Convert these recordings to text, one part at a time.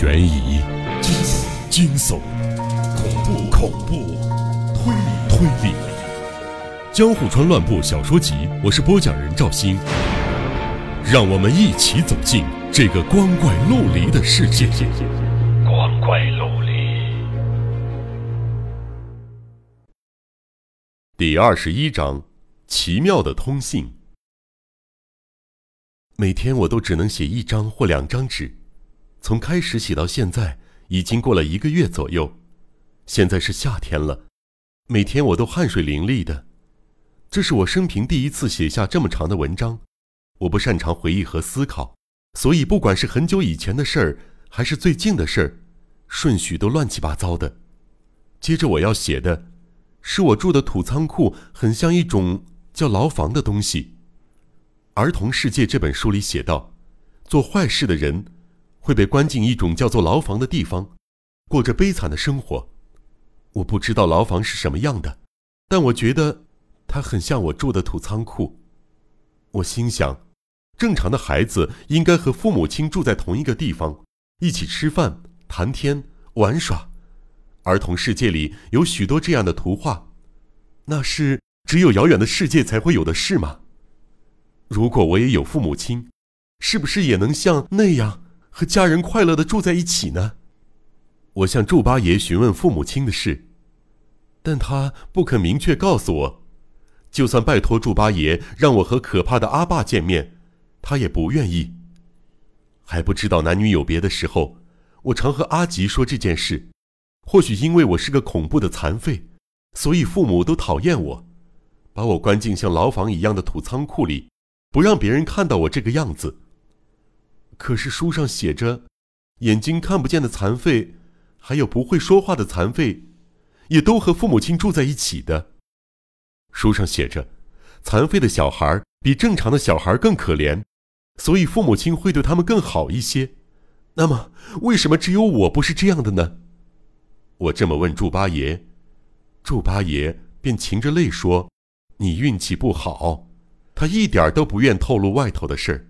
悬疑、惊悚、恐怖、恐怖、推理、推理，《江户川乱步小说集》，我是播讲人赵鑫，让我们一起走进这个光怪陆离的世界。光怪陆离。第二十一章：奇妙的通信。每天我都只能写一张或两张纸。从开始写到现在，已经过了一个月左右。现在是夏天了，每天我都汗水淋漓的。这是我生平第一次写下这么长的文章。我不擅长回忆和思考，所以不管是很久以前的事儿，还是最近的事儿，顺序都乱七八糟的。接着我要写的，是我住的土仓库，很像一种叫牢房的东西。《儿童世界》这本书里写道，做坏事的人。会被关进一种叫做牢房的地方，过着悲惨的生活。我不知道牢房是什么样的，但我觉得它很像我住的土仓库。我心想，正常的孩子应该和父母亲住在同一个地方，一起吃饭、谈天、玩耍。儿童世界里有许多这样的图画，那是只有遥远的世界才会有的事吗？如果我也有父母亲，是不是也能像那样？和家人快乐的住在一起呢。我向祝八爷询问父母亲的事，但他不肯明确告诉我。就算拜托祝八爷让我和可怕的阿爸见面，他也不愿意。还不知道男女有别的时候，我常和阿吉说这件事。或许因为我是个恐怖的残废，所以父母都讨厌我，把我关进像牢房一样的土仓库里，不让别人看到我这个样子。可是书上写着，眼睛看不见的残废，还有不会说话的残废，也都和父母亲住在一起的。书上写着，残废的小孩比正常的小孩更可怜，所以父母亲会对他们更好一些。那么，为什么只有我不是这样的呢？我这么问祝八爷，祝八爷便噙着泪说：“你运气不好。”他一点都不愿透露外头的事儿。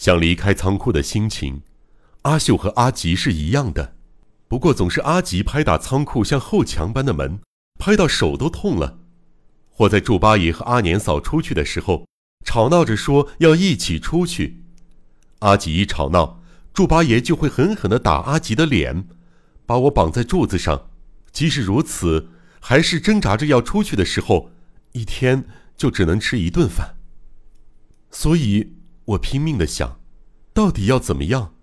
想离开仓库的心情，阿秀和阿吉是一样的，不过总是阿吉拍打仓库像后墙般的门，拍到手都痛了；或在祝八爷和阿年嫂出去的时候，吵闹着说要一起出去。阿吉一吵闹，祝八爷就会狠狠地打阿吉的脸，把我绑在柱子上。即使如此，还是挣扎着要出去的时候，一天就只能吃一顿饭。所以。我拼命的想，到底要怎么样，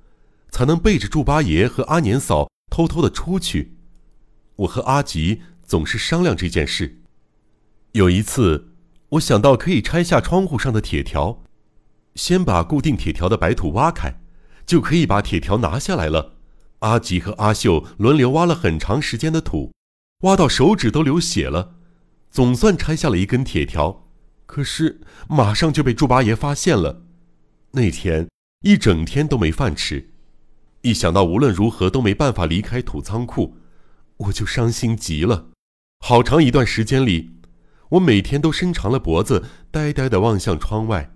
才能背着祝八爷和阿年嫂偷偷的出去？我和阿吉总是商量这件事。有一次，我想到可以拆下窗户上的铁条，先把固定铁条的白土挖开，就可以把铁条拿下来了。阿吉和阿秀轮流挖了很长时间的土，挖到手指都流血了，总算拆下了一根铁条。可是马上就被祝八爷发现了。那天一整天都没饭吃，一想到无论如何都没办法离开土仓库，我就伤心极了。好长一段时间里，我每天都伸长了脖子，呆呆地望向窗外。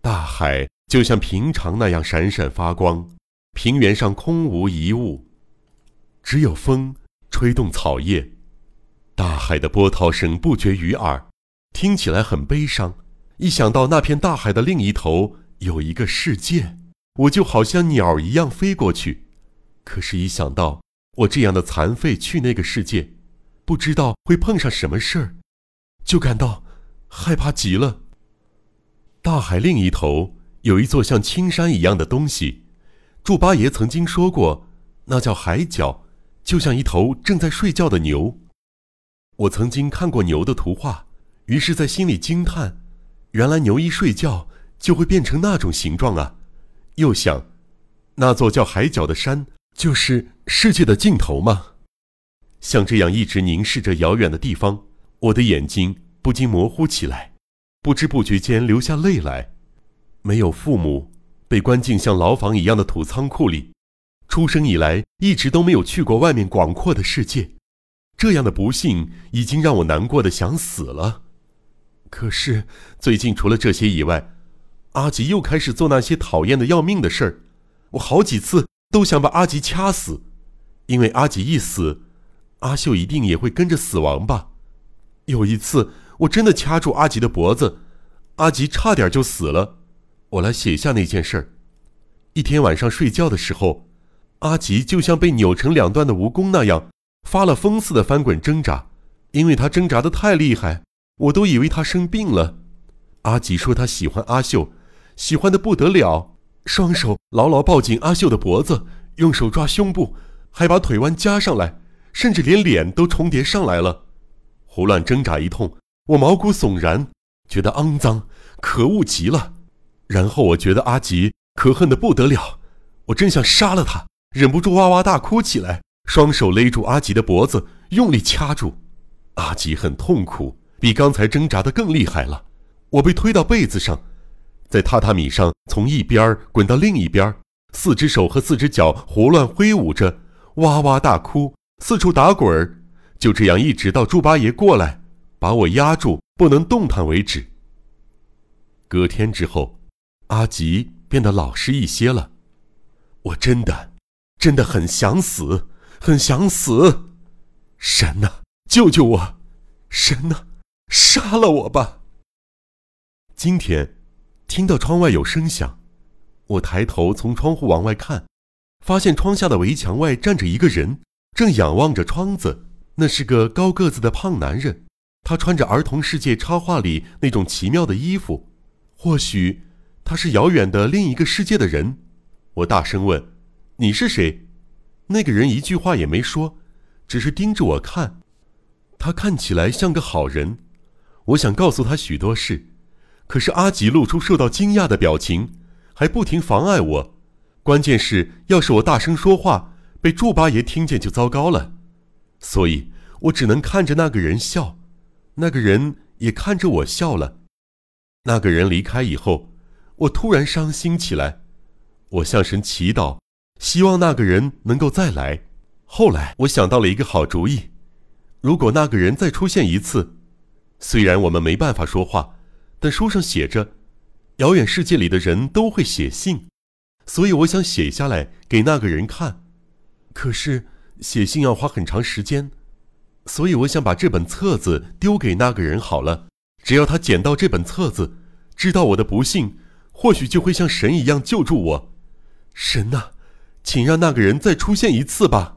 大海就像平常那样闪闪发光，平原上空无一物，只有风吹动草叶。大海的波涛声不绝于耳，听起来很悲伤。一想到那片大海的另一头，有一个世界，我就好像鸟一样飞过去。可是，一想到我这样的残废去那个世界，不知道会碰上什么事儿，就感到害怕极了。大海另一头有一座像青山一样的东西，祝八爷曾经说过，那叫海角，就像一头正在睡觉的牛。我曾经看过牛的图画，于是在心里惊叹：原来牛一睡觉。就会变成那种形状啊！又想，那座叫海角的山，就是世界的尽头吗？像这样一直凝视着遥远的地方，我的眼睛不禁模糊起来，不知不觉间流下泪来。没有父母，被关进像牢房一样的土仓库里，出生以来一直都没有去过外面广阔的世界，这样的不幸已经让我难过的想死了。可是最近除了这些以外，阿吉又开始做那些讨厌的要命的事儿，我好几次都想把阿吉掐死，因为阿吉一死，阿秀一定也会跟着死亡吧。有一次，我真的掐住阿吉的脖子，阿吉差点就死了。我来写下那件事儿。一天晚上睡觉的时候，阿吉就像被扭成两段的蜈蚣那样，发了疯似的翻滚挣扎。因为他挣扎的太厉害，我都以为他生病了。阿吉说他喜欢阿秀，喜欢的不得了，双手牢牢抱紧阿秀的脖子，用手抓胸部，还把腿弯加上来，甚至连脸都重叠上来了。胡乱挣扎一通，我毛骨悚然，觉得肮脏，可恶极了。然后我觉得阿吉可恨的不得了，我真想杀了他，忍不住哇哇大哭起来，双手勒住阿吉的脖子，用力掐住。阿吉很痛苦，比刚才挣扎的更厉害了。我被推到被子上，在榻榻米上从一边滚到另一边，四只手和四只脚胡乱挥舞着，哇哇大哭，四处打滚儿。就这样一直到猪八爷过来，把我压住不能动弹为止。隔天之后，阿吉变得老实一些了。我真的，真的很想死，很想死。神呐，救救我！神呐，杀了我吧！今天，听到窗外有声响，我抬头从窗户往外看，发现窗下的围墙外站着一个人，正仰望着窗子。那是个高个子的胖男人，他穿着儿童世界插画里那种奇妙的衣服，或许他是遥远的另一个世界的人。我大声问：“你是谁？”那个人一句话也没说，只是盯着我看。他看起来像个好人，我想告诉他许多事，可是阿吉露出受到惊讶的表情，还不停妨碍我。关键是，要是我大声说话，被祝八爷听见就糟糕了。所以我只能看着那个人笑，那个人也看着我笑了。那个人离开以后，我突然伤心起来。我向神祈祷，希望那个人能够再来。后来我想到了一个好主意：如果那个人再出现一次，虽然我们没办法说话，但书上写着，遥远世界里的人都会写信，所以我想写下来给那个人看。可是。写信要花很长时间，所以我想把这本册子丢给那个人好了。只要他捡到这本册子，知道我的不幸，或许就会像神一样救助我。神呐，请让那个人再出现一次吧。